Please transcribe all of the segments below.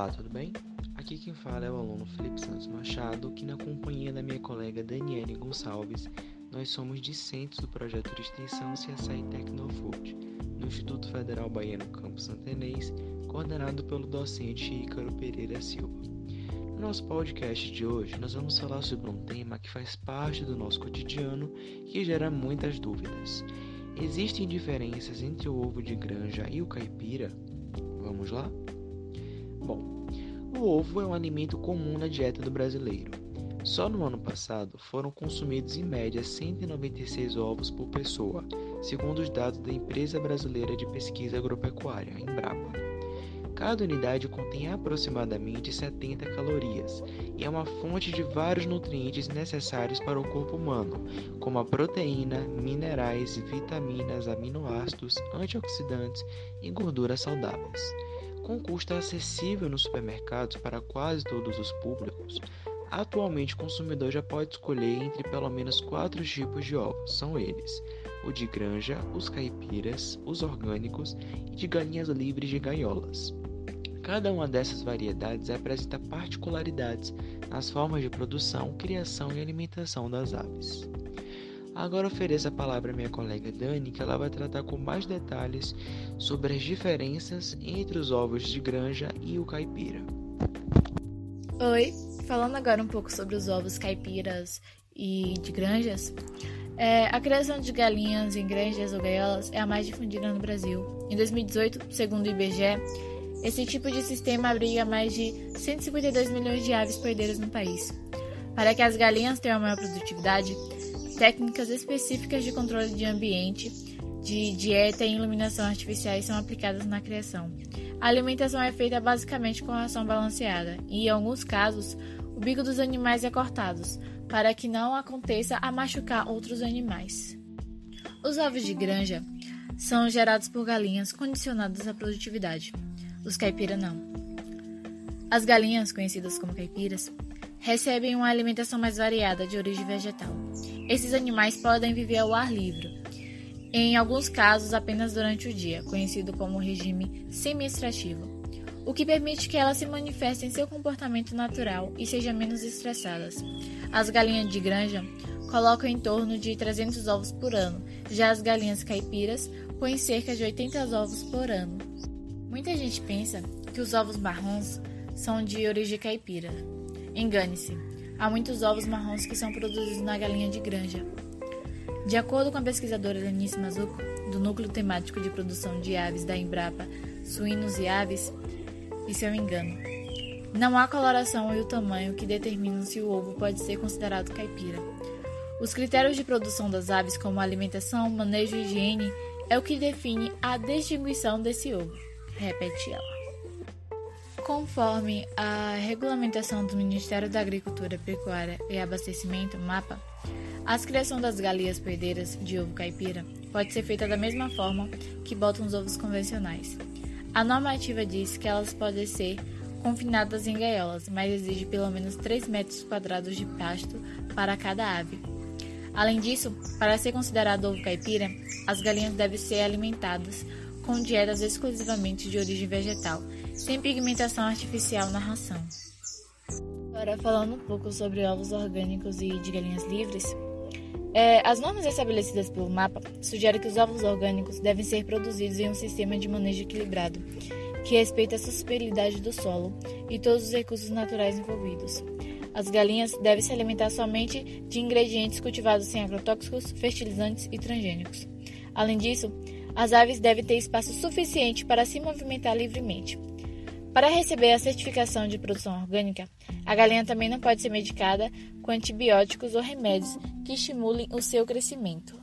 Olá, tudo bem? Aqui quem fala é o aluno Felipe Santos Machado, que na companhia da minha colega Daniele Gonçalves, nós somos discentes do projeto de extensão CSI Tecnofood, no Instituto Federal Baiano Campus Santenês, coordenado pelo docente Ícaro Pereira Silva. No nosso podcast de hoje, nós vamos falar sobre um tema que faz parte do nosso cotidiano e que gera muitas dúvidas. Existem diferenças entre o ovo de granja e o caipira? Vamos lá? Bom, o ovo é um alimento comum na dieta do brasileiro. Só no ano passado foram consumidos em média 196 ovos por pessoa, segundo os dados da Empresa Brasileira de Pesquisa Agropecuária, Embrapa. Cada unidade contém aproximadamente 70 calorias e é uma fonte de vários nutrientes necessários para o corpo humano, como a proteína, minerais, vitaminas, aminoácidos, antioxidantes e gorduras saudáveis. Com custo acessível nos supermercados para quase todos os públicos, atualmente o consumidor já pode escolher entre pelo menos quatro tipos de ovos. São eles: o de granja, os caipiras, os orgânicos e de galinhas livres de gaiolas. Cada uma dessas variedades apresenta particularidades nas formas de produção, criação e alimentação das aves. Agora ofereço a palavra à minha colega Dani, que ela vai tratar com mais detalhes sobre as diferenças entre os ovos de granja e o caipira. Oi, falando agora um pouco sobre os ovos caipiras e de granjas. É, a criação de galinhas em granjas ou gaiolas é a mais difundida no Brasil. Em 2018, segundo o IBGE, esse tipo de sistema abriga mais de 152 milhões de aves poedeiras no país. Para que as galinhas tenham maior produtividade, Técnicas específicas de controle de ambiente, de dieta e iluminação artificiais são aplicadas na criação. A alimentação é feita basicamente com ração balanceada e, em alguns casos, o bico dos animais é cortado, para que não aconteça a machucar outros animais. Os ovos de granja são gerados por galinhas condicionadas à produtividade. Os caipira não. As galinhas, conhecidas como caipiras, recebem uma alimentação mais variada de origem vegetal. Esses animais podem viver ao ar livre, em alguns casos apenas durante o dia, conhecido como regime semi-extrativo, o que permite que elas se manifestem seu comportamento natural e sejam menos estressadas. As galinhas de granja colocam em torno de 300 ovos por ano, já as galinhas caipiras põem cerca de 80 ovos por ano. Muita gente pensa que os ovos marrons são de origem caipira. Engane-se. Há muitos ovos marrons que são produzidos na galinha de granja. De acordo com a pesquisadora Lenice Mazuco, do Núcleo Temático de Produção de Aves da Embrapa, Suínos e Aves, isso é um engano. Não há coloração e o tamanho que determinam se o ovo pode ser considerado caipira. Os critérios de produção das aves, como alimentação, manejo e higiene, é o que define a distinguição desse ovo. Repete ela. Conforme a regulamentação do Ministério da Agricultura, Pecuária e Abastecimento, MAPA, a criação das galinhas poedeiras de ovo caipira pode ser feita da mesma forma que botam os ovos convencionais. A normativa diz que elas podem ser confinadas em gaiolas, mas exige pelo menos 3 metros quadrados de pasto para cada ave. Além disso, para ser considerado ovo caipira, as galinhas devem ser alimentadas com dietas exclusivamente de origem vegetal, sem pigmentação artificial na ração. Agora, falando um pouco sobre ovos orgânicos e de galinhas livres, é, as normas estabelecidas pelo MAPA sugerem que os ovos orgânicos devem ser produzidos em um sistema de manejo equilibrado, que respeita a sustentabilidade do solo e todos os recursos naturais envolvidos. As galinhas devem se alimentar somente de ingredientes cultivados sem agrotóxicos, fertilizantes e transgênicos. Além disso, as aves devem ter espaço suficiente para se movimentar livremente. Para receber a certificação de produção orgânica, a galinha também não pode ser medicada com antibióticos ou remédios que estimulem o seu crescimento.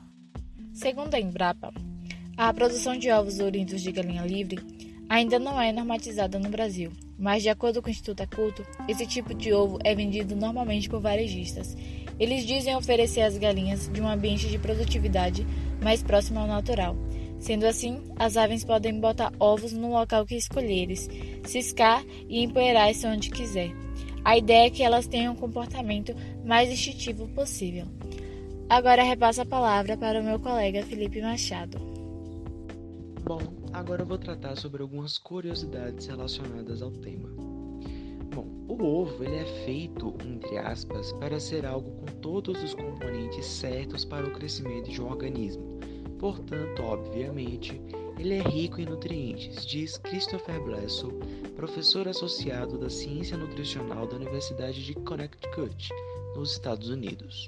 Segundo a Embrapa, a produção de ovos oriundos de galinha livre ainda não é normatizada no Brasil, mas de acordo com o Instituto Aculto, esse tipo de ovo é vendido normalmente por varejistas. Eles dizem oferecer às galinhas de um ambiente de produtividade mais próximo ao natural, Sendo assim, as aves podem botar ovos no local que escolheres, ciscar e empoeirar-se onde quiser. A ideia é que elas tenham um comportamento mais instintivo possível. Agora repasso a palavra para o meu colega Felipe Machado. Bom, agora eu vou tratar sobre algumas curiosidades relacionadas ao tema. Bom, o ovo ele é feito, entre aspas, para ser algo com todos os componentes certos para o crescimento de um organismo. Portanto, obviamente, ele é rico em nutrientes, diz Christopher Blessel, professor associado da ciência nutricional da Universidade de Connecticut, nos Estados Unidos.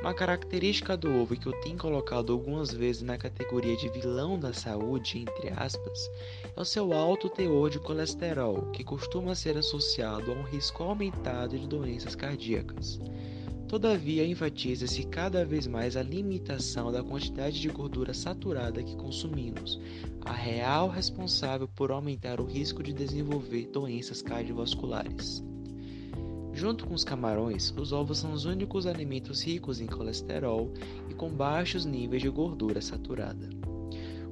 Uma característica do ovo que eu tenho colocado algumas vezes na categoria de vilão da saúde, entre aspas, é o seu alto teor de colesterol, que costuma ser associado a um risco aumentado de doenças cardíacas. Todavia, enfatiza-se cada vez mais a limitação da quantidade de gordura saturada que consumimos, a real responsável por aumentar o risco de desenvolver doenças cardiovasculares. Junto com os camarões, os ovos são os únicos alimentos ricos em colesterol e com baixos níveis de gordura saturada.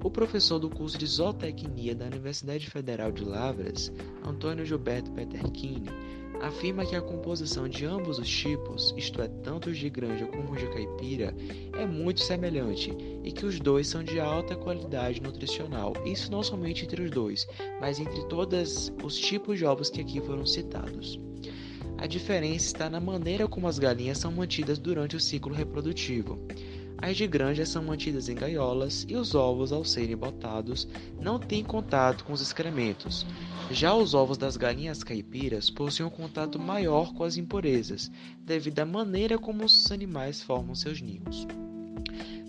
O professor do curso de zootecnia da Universidade Federal de Lavras, Antônio Gilberto Peterchini, afirma que a composição de ambos os tipos, isto é, tanto os de granja como os de caipira, é muito semelhante e que os dois são de alta qualidade nutricional. Isso não somente entre os dois, mas entre todos os tipos de ovos que aqui foram citados. A diferença está na maneira como as galinhas são mantidas durante o ciclo reprodutivo. As de granja são mantidas em gaiolas e os ovos, ao serem botados, não têm contato com os excrementos. Já os ovos das galinhas caipiras possuem um contato maior com as impurezas, devido à maneira como os animais formam seus ninhos.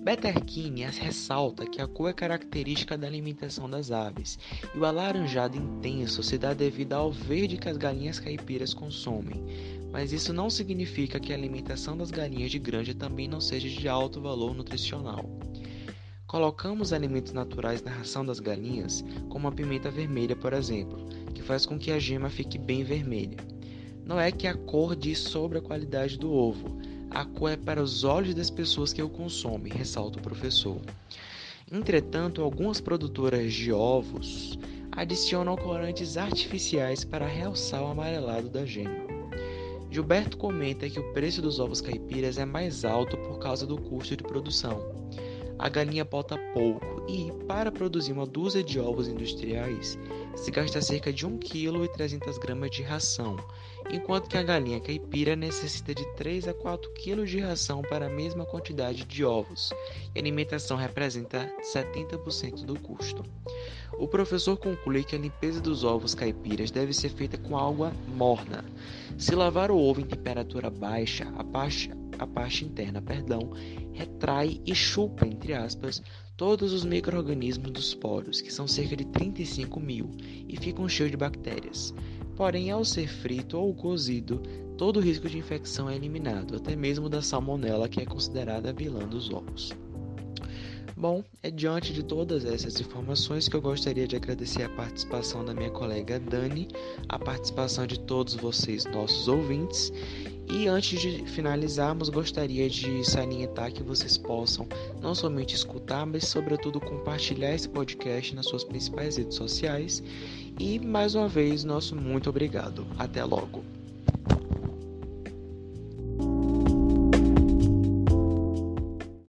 Betterkine ressalta que a cor é característica da alimentação das aves, e o alaranjado intenso se dá devido ao verde que as galinhas caipiras consomem, mas isso não significa que a alimentação das galinhas de granja também não seja de alto valor nutricional. Colocamos alimentos naturais na ração das galinhas, como a pimenta vermelha, por exemplo, que faz com que a gema fique bem vermelha. Não é que a cor diz sobre a qualidade do ovo, a cor é para os olhos das pessoas que o consomem, ressalta o professor. Entretanto, algumas produtoras de ovos adicionam corantes artificiais para realçar o amarelado da gema. Gilberto comenta que o preço dos ovos caipiras é mais alto por causa do custo de produção. A galinha bota pouco e, para produzir uma dúzia de ovos industriais, se gasta cerca de 1 kg e 300 gramas de ração, enquanto que a galinha caipira necessita de 3 a 4 kg de ração para a mesma quantidade de ovos, e a alimentação representa 70% do custo. O professor conclui que a limpeza dos ovos caipiras deve ser feita com água morna. Se lavar o ovo em temperatura baixa, a parte, a parte interna, perdão, retrai e chupa, entre aspas, todos os micro-organismos dos poros, que são cerca de 35 mil, e ficam cheios de bactérias. Porém, ao ser frito ou cozido, todo o risco de infecção é eliminado, até mesmo da salmonela, que é considerada vilã dos ovos. Bom, é diante de todas essas informações que eu gostaria de agradecer a participação da minha colega Dani, a participação de todos vocês, nossos ouvintes, e antes de finalizarmos, gostaria de salientar que vocês possam não somente escutar, mas sobretudo compartilhar esse podcast nas suas principais redes sociais. E mais uma vez, nosso muito obrigado. Até logo.